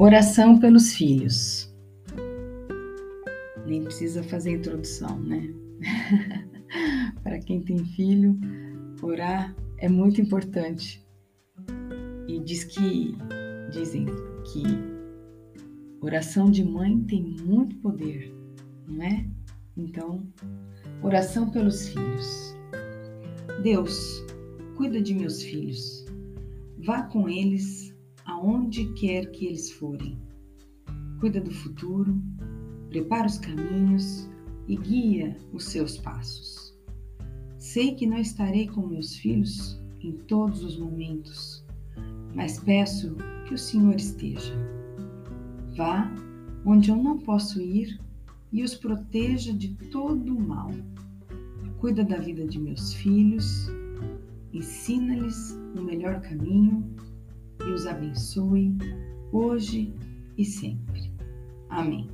Oração pelos filhos. Nem precisa fazer introdução, né? Para quem tem filho, orar é muito importante. E diz que dizem que oração de mãe tem muito poder, não é? Então, oração pelos filhos. Deus, cuida de meus filhos. Vá com eles aonde quer que eles forem. Cuida do futuro, prepara os caminhos e guia os seus passos. Sei que não estarei com meus filhos em todos os momentos, mas peço que o Senhor esteja. Vá onde eu não posso ir e os proteja de todo o mal. Cuida da vida de meus filhos, ensina-lhes o melhor caminho e os abençoe hoje e sempre. Amém.